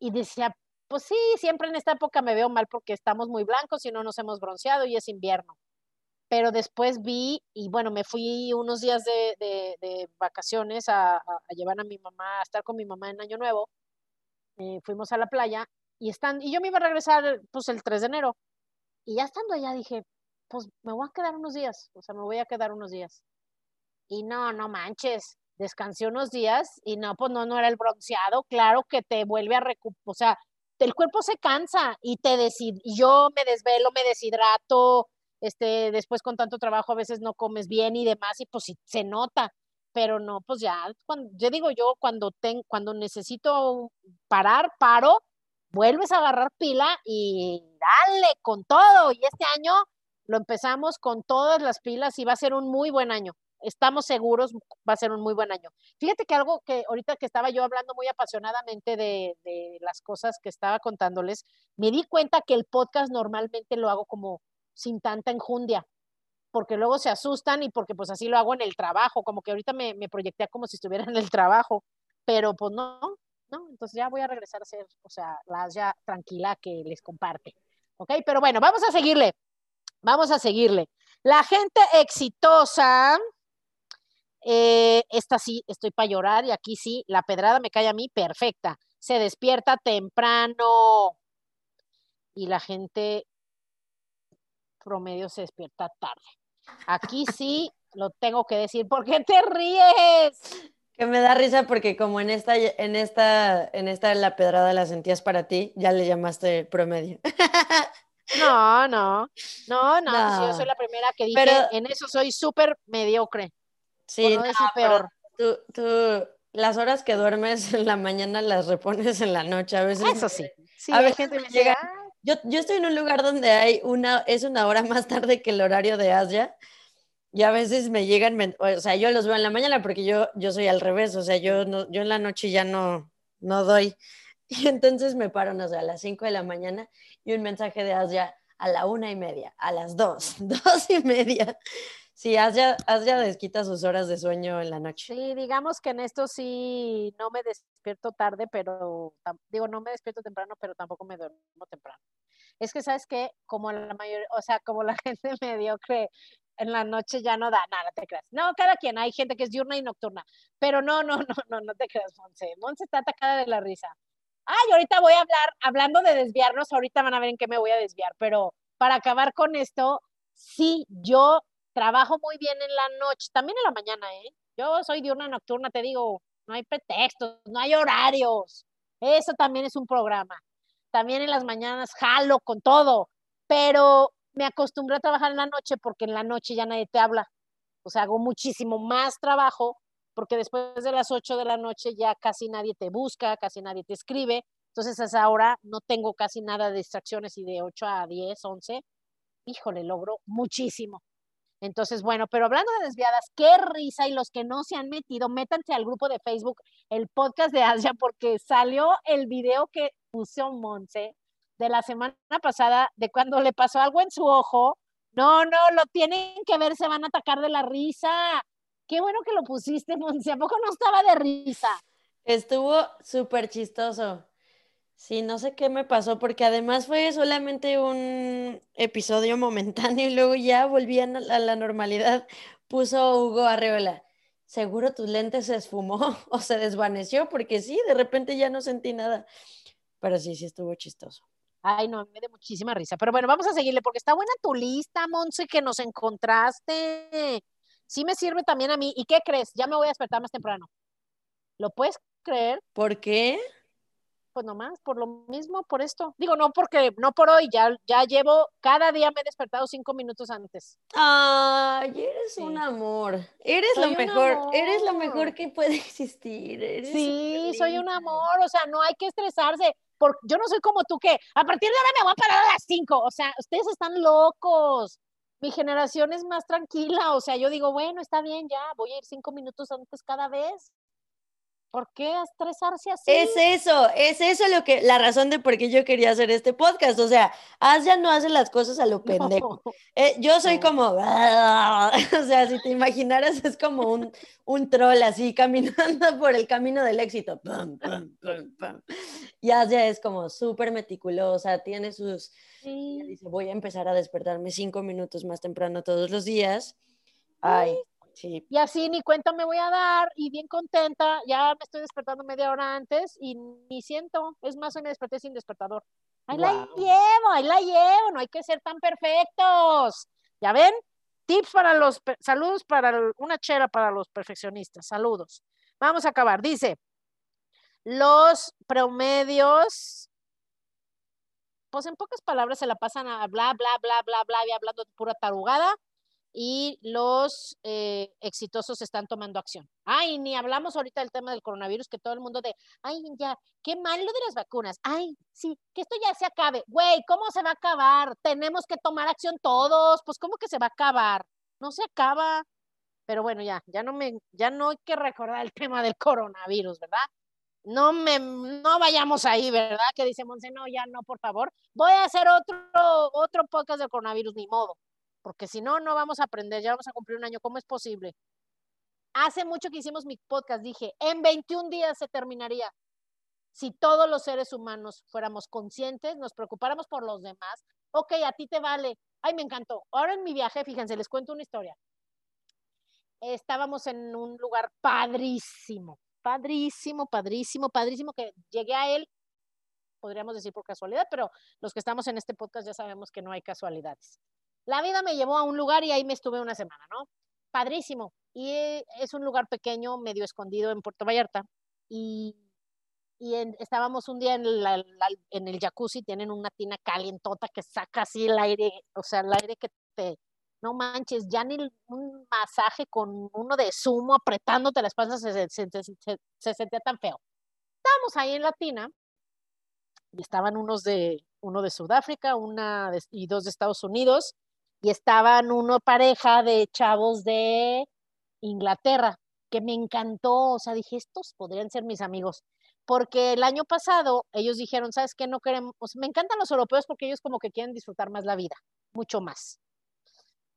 y decía, pues sí, siempre en esta época me veo mal porque estamos muy blancos y no nos hemos bronceado y es invierno pero después vi y bueno, me fui unos días de, de, vacaciones a, llevar a mi mamá, a estar con mi mamá en Año Nuevo. Eh, fuimos a la playa y, están, y yo me iba a regresar pues el 3 de enero. Y ya estando allá dije, pues me voy a quedar unos días, o sea, me voy a quedar unos días. Y no, no manches, descansé unos días y no, pues no, no era el bronceado, claro que te vuelve a recuperar, o sea, el cuerpo se cansa y te y yo me desvelo, me deshidrato, este, después con tanto trabajo a veces no comes bien y demás, y pues sí, se nota, pero no, pues ya, cuando, yo digo yo, cuando, ten, cuando necesito parar, paro, vuelves a agarrar pila y dale con todo, y este año lo empezamos con todas las pilas y va a ser un muy buen año. Estamos seguros, va a ser un muy buen año. Fíjate que algo que ahorita que estaba yo hablando muy apasionadamente de, de las cosas que estaba contándoles, me di cuenta que el podcast normalmente lo hago como sin tanta enjundia, porque luego se asustan y porque pues así lo hago en el trabajo, como que ahorita me, me proyecté como si estuviera en el trabajo, pero pues no, no, entonces ya voy a regresar a ser, o sea, la ya tranquila que les comparte. ¿Ok? Pero bueno, vamos a seguirle. Vamos a seguirle. La gente exitosa, eh, esta sí, estoy para llorar y aquí sí, la pedrada me cae a mí perfecta. Se despierta temprano y la gente promedio se despierta tarde. Aquí sí lo tengo que decir. ¿Por qué te ríes? Que me da risa porque como en esta, en esta, en esta la pedrada la sentías para ti, ya le llamaste promedio. No, no, no, no, yo soy la primera que dije, en eso soy súper mediocre. Sí, no, peor. Tú, tú, las horas que duermes en la mañana las repones en la noche, a veces. Eso sí. sí a veces gente me llega. Yo, yo estoy en un lugar donde hay una, es una hora más tarde que el horario de Asia. Y a veces me llegan, o sea, yo los veo en la mañana porque yo, yo soy al revés, o sea, yo, no, yo en la noche ya no, no doy. (laughs) Y entonces me paro, no sé, a las 5 de la mañana y un mensaje de Asia a la una y media, a las dos, (laughs) dos y media. Sí, Asia, Asia desquita sus horas de sueño en la noche. Sí, digamos que en esto sí no me despierto tarde, pero digo, no me despierto temprano, pero tampoco me duermo temprano. Es que, ¿sabes qué? Como la mayoría, o sea, como la (laughs) gente mediocre en la noche ya no da nada, te creas. No, cada quien, hay gente que es diurna y nocturna, pero no, no, (laughs) no, no, no te creas, Monse. Monse está atacada de la risa. Ay, ahorita voy a hablar, hablando de desviarnos, ahorita van a ver en qué me voy a desviar, pero para acabar con esto, sí, yo trabajo muy bien en la noche, también en la mañana, ¿eh? Yo soy de una nocturna, te digo, no hay pretextos, no hay horarios. Eso también es un programa. También en las mañanas jalo con todo, pero me acostumbré a trabajar en la noche porque en la noche ya nadie te habla. O sea, hago muchísimo más trabajo porque después de las 8 de la noche ya casi nadie te busca, casi nadie te escribe. Entonces, a esa hora no tengo casi nada de distracciones y de 8 a 10, 11, híjole, logro muchísimo. Entonces, bueno, pero hablando de desviadas, qué risa y los que no se han metido, métanse al grupo de Facebook, el podcast de Asia, porque salió el video que puso Monse de la semana pasada de cuando le pasó algo en su ojo. No, no, lo tienen que ver, se van a atacar de la risa. Qué bueno que lo pusiste, Monse. ¿A poco no estaba de risa? Estuvo súper chistoso. Sí, no sé qué me pasó, porque además fue solamente un episodio momentáneo y luego ya volvían a la normalidad. Puso Hugo Arreola. Seguro tus lentes se esfumó (laughs) o se desvaneció, porque sí, de repente ya no sentí nada. Pero sí, sí estuvo chistoso. Ay, no, me dio muchísima risa. Pero bueno, vamos a seguirle, porque está buena tu lista, Monse, que nos encontraste sí me sirve también a mí. ¿Y qué crees? Ya me voy a despertar más temprano. ¿Lo puedes creer? ¿Por qué? Pues nomás, por lo mismo, por esto. Digo, no porque, no por hoy, ya, ya llevo, cada día me he despertado cinco minutos antes. Ay, eres un amor. Eres lo mejor, eres lo mejor que puede existir. sí, soy un amor, o sea, no hay que estresarse. Porque yo no soy como tú que a partir de ahora me voy a parar a las cinco. O sea, ustedes están locos mi generación es más tranquila, o sea, yo digo, bueno, está bien, ya, voy a ir cinco minutos antes cada vez. ¿Por qué estresarse así? Es eso, es eso lo que, la razón de por qué yo quería hacer este podcast. O sea, ya no hace las cosas a lo pendejo. Eh, yo soy como, (laughs) o sea, si te imaginaras, es como un, un troll así caminando (laughs) por el camino del éxito. Y Asia es como súper meticulosa, tiene sus, dice, voy a empezar a despertarme cinco minutos más temprano todos los días. Ay, sí. Y así ni cuenta me voy a dar y bien contenta, ya me estoy despertando media hora antes y ni siento, es más, hoy me desperté sin despertador. Ahí la llevo, ahí la llevo, no hay que ser tan perfectos. ¿Ya ven? Tips para los, saludos para una chera para los perfeccionistas, saludos. Vamos a acabar. Dice, los promedios pues en pocas palabras se la pasan a bla, bla, bla, bla, bla, y hablando de pura tarugada, y los eh, exitosos están tomando acción. Ay, ni hablamos ahorita del tema del coronavirus, que todo el mundo de, ay, ya, qué mal lo de las vacunas. Ay, sí, que esto ya se acabe. Güey, ¿cómo se va a acabar? Tenemos que tomar acción todos. Pues, ¿cómo que se va a acabar? No se acaba. Pero bueno, ya, ya no me, ya no hay que recordar el tema del coronavirus, ¿verdad? No me, no vayamos ahí, ¿verdad? Que dice Monse, no, ya no, por favor. Voy a hacer otro, otro podcast del coronavirus, ni modo. Porque si no, no vamos a aprender, ya vamos a cumplir un año. ¿Cómo es posible? Hace mucho que hicimos mi podcast, dije, en 21 días se terminaría. Si todos los seres humanos fuéramos conscientes, nos preocupáramos por los demás, ok, a ti te vale. Ay, me encantó. Ahora en mi viaje, fíjense, les cuento una historia estábamos en un lugar padrísimo, padrísimo, padrísimo, padrísimo, que llegué a él, podríamos decir por casualidad, pero los que estamos en este podcast ya sabemos que no hay casualidades. La vida me llevó a un lugar y ahí me estuve una semana, ¿no? Padrísimo. Y es un lugar pequeño, medio escondido en Puerto Vallarta. Y, y estábamos un día en, en el jacuzzi, tienen una tina calientota que saca así el aire, o sea, el aire que te, no manches, ya ni un masaje con uno de zumo apretándote la espalda se, se, sentía tan feo. Estábamos ahí en Latina y estaban unos de, uno de Sudáfrica una y dos de Estados Unidos y estaban uno pareja de chavos de Inglaterra que me encantó, o sea, dije, estos podrían ser mis amigos, porque el año pasado ellos dijeron, ¿sabes qué? No queremos, me encantan los europeos porque ellos como que quieren disfrutar más la vida, mucho más.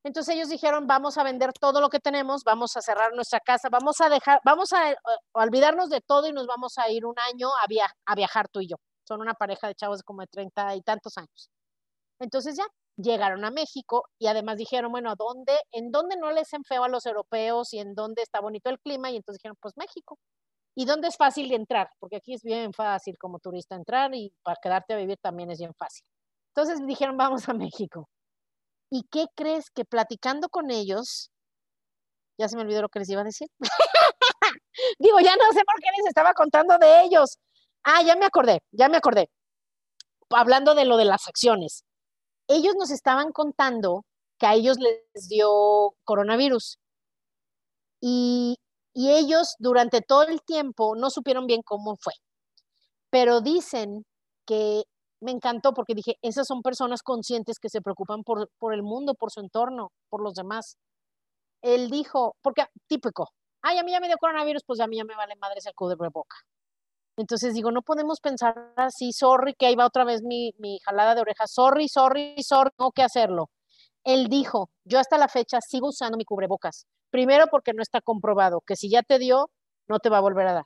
Entonces ellos dijeron, vamos a vender todo lo que tenemos, vamos a cerrar nuestra casa, vamos a dejar, vamos a, eh, olvidarnos de todo y nos vamos a ir un año a, a viajar tú y yo. Son una pareja de chavos como de treinta y tantos años. Entonces ya llegaron a México y además dijeron, bueno, ¿dónde, ¿en dónde no les feo a los europeos y en dónde está bonito el clima? Y entonces dijeron, pues México. ¿Y dónde es fácil de entrar? Porque aquí es bien fácil como turista entrar y para quedarte a vivir también es bien fácil. Entonces dijeron, vamos a México. ¿Y qué crees que platicando con ellos, ya se me olvidó lo que les iba a decir? (laughs) Digo, ya no sé por qué les estaba contando de ellos. Ah, ya me acordé, ya me acordé. Hablando de lo de las acciones. Ellos nos estaban contando que a ellos les dio coronavirus. Y, y ellos durante todo el tiempo no supieron bien cómo fue. Pero dicen que me encantó porque dije, esas son personas conscientes que se preocupan por, por el mundo, por su entorno, por los demás. Él dijo, porque típico, ay, a mí ya me dio coronavirus, pues a mí ya me vale madre ese de boca. Entonces digo, no podemos pensar así, sorry, que ahí va otra vez mi, mi jalada de orejas, sorry, sorry, sorry, tengo que hacerlo. Él dijo, yo hasta la fecha sigo usando mi cubrebocas. Primero porque no está comprobado que si ya te dio, no te va a volver a dar.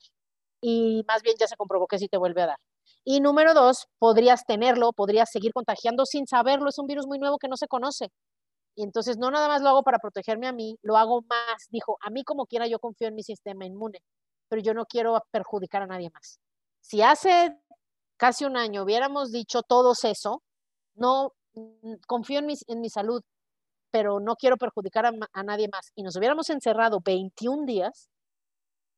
Y más bien ya se comprobó que sí te vuelve a dar. Y número dos, podrías tenerlo, podrías seguir contagiando sin saberlo. Es un virus muy nuevo que no se conoce. Y entonces no nada más lo hago para protegerme a mí, lo hago más. Dijo, a mí como quiera yo confío en mi sistema inmune, pero yo no quiero perjudicar a nadie más. Si hace casi un año hubiéramos dicho todos eso, no mm, confío en mi, en mi salud, pero no quiero perjudicar a, a nadie más, y nos hubiéramos encerrado 21 días,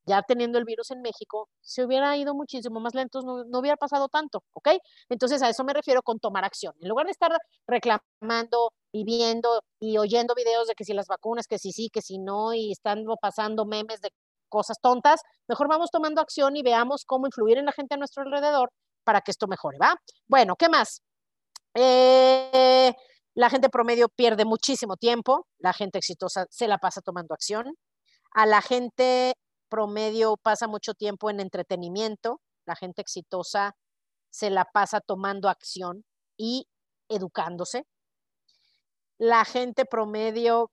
ya teniendo el virus en México, se hubiera ido muchísimo más lento, no, no, hubiera pasado tanto, ¿ok? Entonces a eso me refiero con tomar acción. En lugar de estar reclamando y viendo y oyendo videos de que si las vacunas, que si sí, que si no, y estando pasando memes de cosas tontas, mejor vamos tomando acción y veamos cómo influir en la gente a nuestro alrededor para que esto mejore, ¿va? Bueno, ¿qué más? Eh, la gente promedio pierde muchísimo tiempo, la gente exitosa se la pasa tomando acción. A la gente promedio pasa mucho tiempo en entretenimiento, la gente exitosa se la pasa tomando acción y educándose. La gente promedio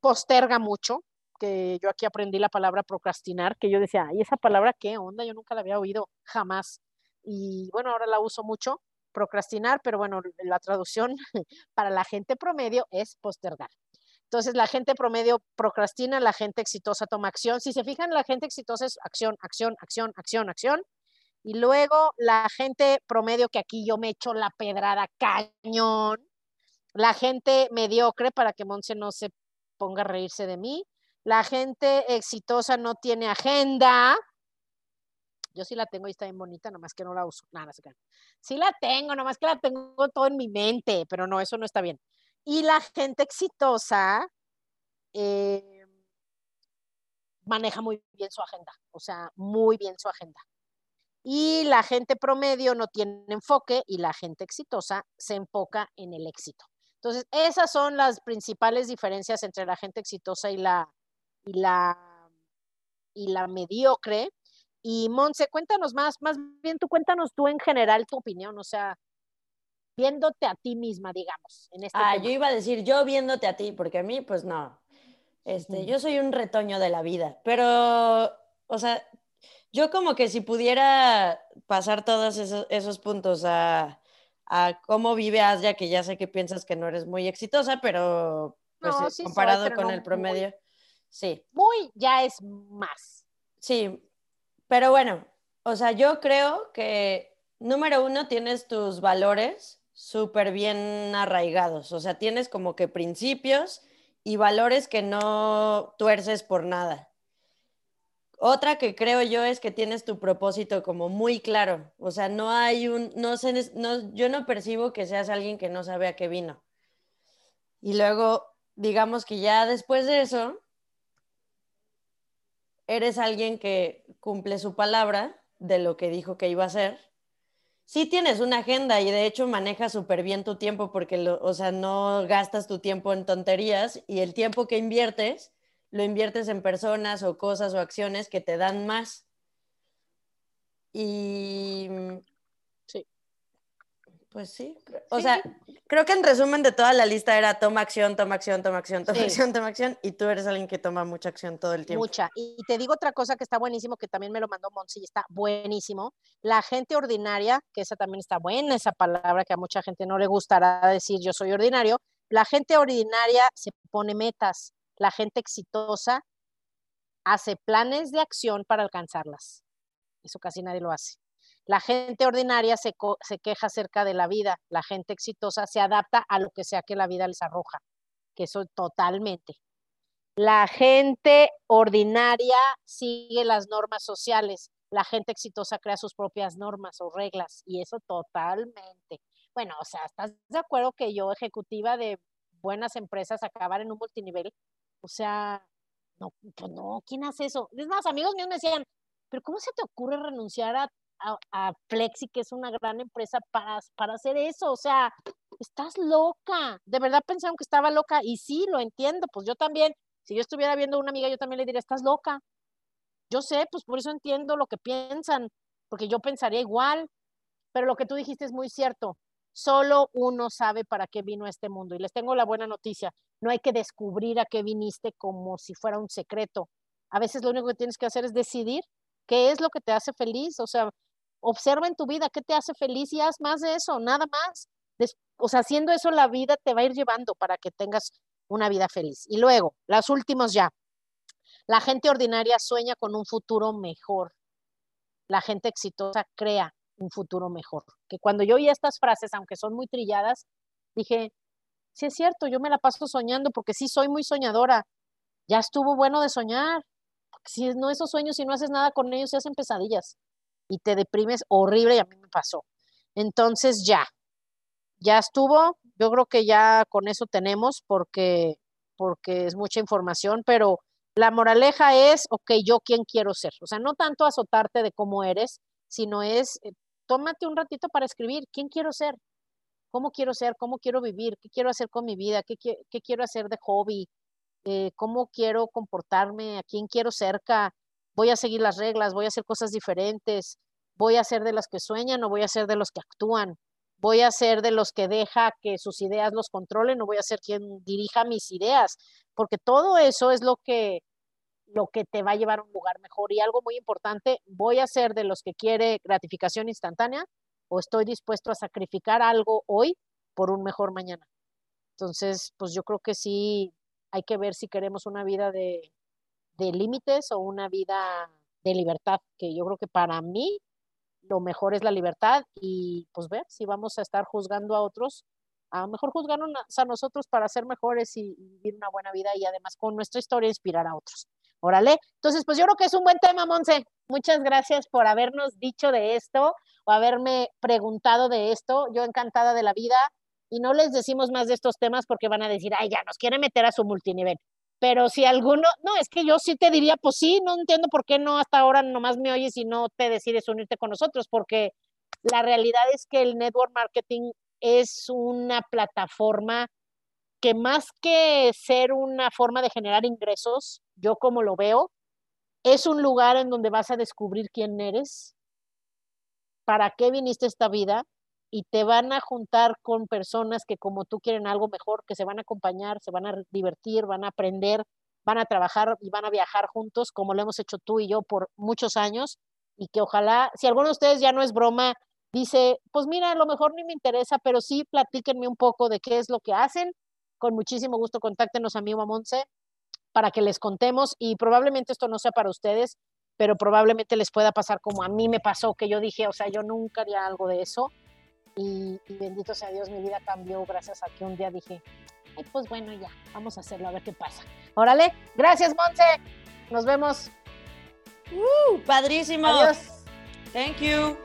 posterga mucho, que yo aquí aprendí la palabra procrastinar, que yo decía, ¿y esa palabra qué onda? Yo nunca la había oído jamás. Y bueno, ahora la uso mucho, procrastinar, pero bueno, la traducción (laughs) para la gente promedio es postergar. Entonces, la gente promedio procrastina, la gente exitosa toma acción. Si se fijan, la gente exitosa es acción, acción, acción, acción, acción. Y luego la gente promedio, que aquí yo me echo la pedrada cañón. La gente mediocre, para que Monse no se ponga a reírse de mí. La gente exitosa no tiene agenda. Yo sí la tengo y está bien bonita, nomás que no la uso. Nada, se Sí la tengo, nomás que la tengo todo en mi mente, pero no, eso no está bien. Y la gente exitosa eh, maneja muy bien su agenda, o sea, muy bien su agenda. Y la gente promedio no tiene enfoque y la gente exitosa se enfoca en el éxito. Entonces, esas son las principales diferencias entre la gente exitosa y la, y la, y la mediocre. Y Monse, cuéntanos más, más bien tú cuéntanos tú en general tu opinión, o sea, viéndote a ti misma, digamos. En este ah, yo iba a decir yo viéndote a ti, porque a mí, pues no. Este, Yo soy un retoño de la vida, pero, o sea, yo como que si pudiera pasar todos esos, puntos a, a, cómo vive Asia, que ya sé que piensas que no eres muy exitosa, pero pues, comparado con el promedio, sí. Muy ya es más. Sí, pero bueno, o sea, yo creo que número uno tienes tus valores súper bien arraigados, o sea, tienes como que principios y valores que no tuerces por nada. Otra que creo yo es que tienes tu propósito como muy claro. O sea, no hay un, no sé, no, yo no percibo que seas alguien que no sabe a qué vino. Y luego, digamos que ya después de eso, eres alguien que cumple su palabra de lo que dijo que iba a hacer. Sí tienes una agenda y de hecho manejas súper bien tu tiempo porque, lo, o sea, no gastas tu tiempo en tonterías y el tiempo que inviertes lo inviertes en personas o cosas o acciones que te dan más. Y. Pues sí. O sea, creo que en resumen de toda la lista era toma acción, toma acción, toma acción, toma acción, toma acción. Y tú eres alguien que toma mucha acción todo el tiempo. Mucha. Y te digo otra cosa que está buenísimo, que también me lo mandó Monsi y está buenísimo. La gente ordinaria, que esa también está buena, esa palabra que a mucha gente no le gustará decir yo soy ordinario. La gente ordinaria se pone metas la gente exitosa hace planes de acción para alcanzarlas. Eso casi nadie lo hace. La gente ordinaria se, queja acerca de la vida. La gente exitosa se adapta a lo que sea que la vida les arroja. Que eso totalmente. La gente ordinaria sigue las normas sociales. La gente exitosa crea sus propias normas o reglas. Y eso totalmente. Bueno, o sea, ¿estás de acuerdo que yo, ejecutiva de buenas empresas, acabar en un multinivel? O sea, no, pues no, ¿quién hace eso? Es más, amigos míos me decían, pero ¿cómo se te ocurre renunciar a, a, Flexi, que es una gran empresa, para, para hacer eso? O sea, estás loca. De verdad pensaron que estaba loca y sí, lo entiendo. Pues yo también, si yo estuviera viendo a una amiga, yo también le diría, estás loca. Yo sé, pues por eso entiendo lo que piensan, porque yo pensaría igual. Pero lo que tú dijiste es muy cierto. Solo uno sabe para qué vino a este mundo. Y les tengo la buena noticia, no hay que descubrir a qué viniste como si fuera un secreto. A veces lo único que tienes que hacer es decidir qué es lo que te hace feliz. O sea, observa en tu vida qué te hace feliz y haz más de eso, nada más. o sea, haciendo eso la vida te va a ir llevando para que tengas una vida feliz. Y luego, las últimas ya. La gente ordinaria sueña con un futuro mejor. La gente exitosa crea un futuro mejor. Que cuando yo oí estas frases, aunque son muy trilladas, dije, sí es cierto, yo me la paso soñando porque sí soy muy soñadora. Ya estuvo bueno de soñar. si no esos sueños, si no haces nada con ellos, se hacen pesadillas y te deprimes horrible y a mí me pasó. Entonces ya, ya estuvo. Yo creo que ya con eso tenemos porque, porque es mucha información, pero la moraleja es, ok, yo quién quiero ser. O sea, no tanto azotarte de cómo eres, sino es eh, tómate un ratito para escribir, ¿quién quiero ser? ¿Cómo quiero ser? ¿Cómo quiero vivir? ¿Qué quiero hacer con mi vida? ¿Qué, quiero hacer de hobby? Eh, ¿Cómo quiero comportarme? ¿A quién quiero cerca? ¿Voy a seguir las reglas? ¿Voy a hacer cosas diferentes? ¿Voy a ser de los que sueñan o voy a ser de los que actúan? ¿Voy a ser de los que deja que sus ideas los controlen o voy a ser quien dirija mis ideas? Porque todo eso es lo que lo que te va a llevar a un lugar mejor. Y algo muy importante, voy a ser de los que quiere gratificación instantánea o estoy dispuesto a sacrificar algo hoy por un mejor mañana. Entonces, pues yo creo que sí hay que ver si queremos una vida de, de límites o una vida de libertad, que yo creo que para mí lo mejor es la libertad y pues ver si vamos a estar juzgando a otros, a lo mejor juzgarnos a nosotros para ser mejores y vivir una buena vida y además con nuestra historia inspirar a otros. Órale. Entonces, pues yo creo que es un buen tema, Monse. Muchas gracias por habernos dicho de esto o haberme preguntado de esto. Yo encantada de la vida y no les decimos más de estos temas porque van a decir, ay, ya nos quiere meter a su multinivel. Pero si alguno, no, es que yo sí te diría, pues sí, no entiendo por qué no hasta ahora nomás me oyes y no te decides unirte con nosotros, porque la realidad es que el network marketing es una plataforma que más que ser una forma de generar ingresos, yo como lo veo, es un lugar en donde vas a descubrir quién eres, para qué viniste esta vida y te van a juntar con personas que como tú quieren algo mejor, que se van a acompañar, se van a divertir, van a aprender, van a trabajar y van a viajar juntos, como lo hemos hecho tú y yo por muchos años, y que ojalá, si alguno de ustedes ya no es broma, dice, pues mira, a lo mejor ni me interesa, pero sí platíquenme un poco de qué es lo que hacen. Con muchísimo gusto, contáctenos a a Monse para que les contemos y probablemente esto no sea para ustedes, pero probablemente les pueda pasar como a mí me pasó, que yo dije, o sea, yo nunca haría algo de eso y, bendito sea Dios, mi vida cambió gracias a que un día dije, Ay, pues bueno, ya, vamos a hacerlo, a ver qué pasa. Órale, gracias, Monse. Nos vemos. Uh, padrísimo. Adiós. Thank you.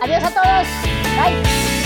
Adiós a todos. Bye.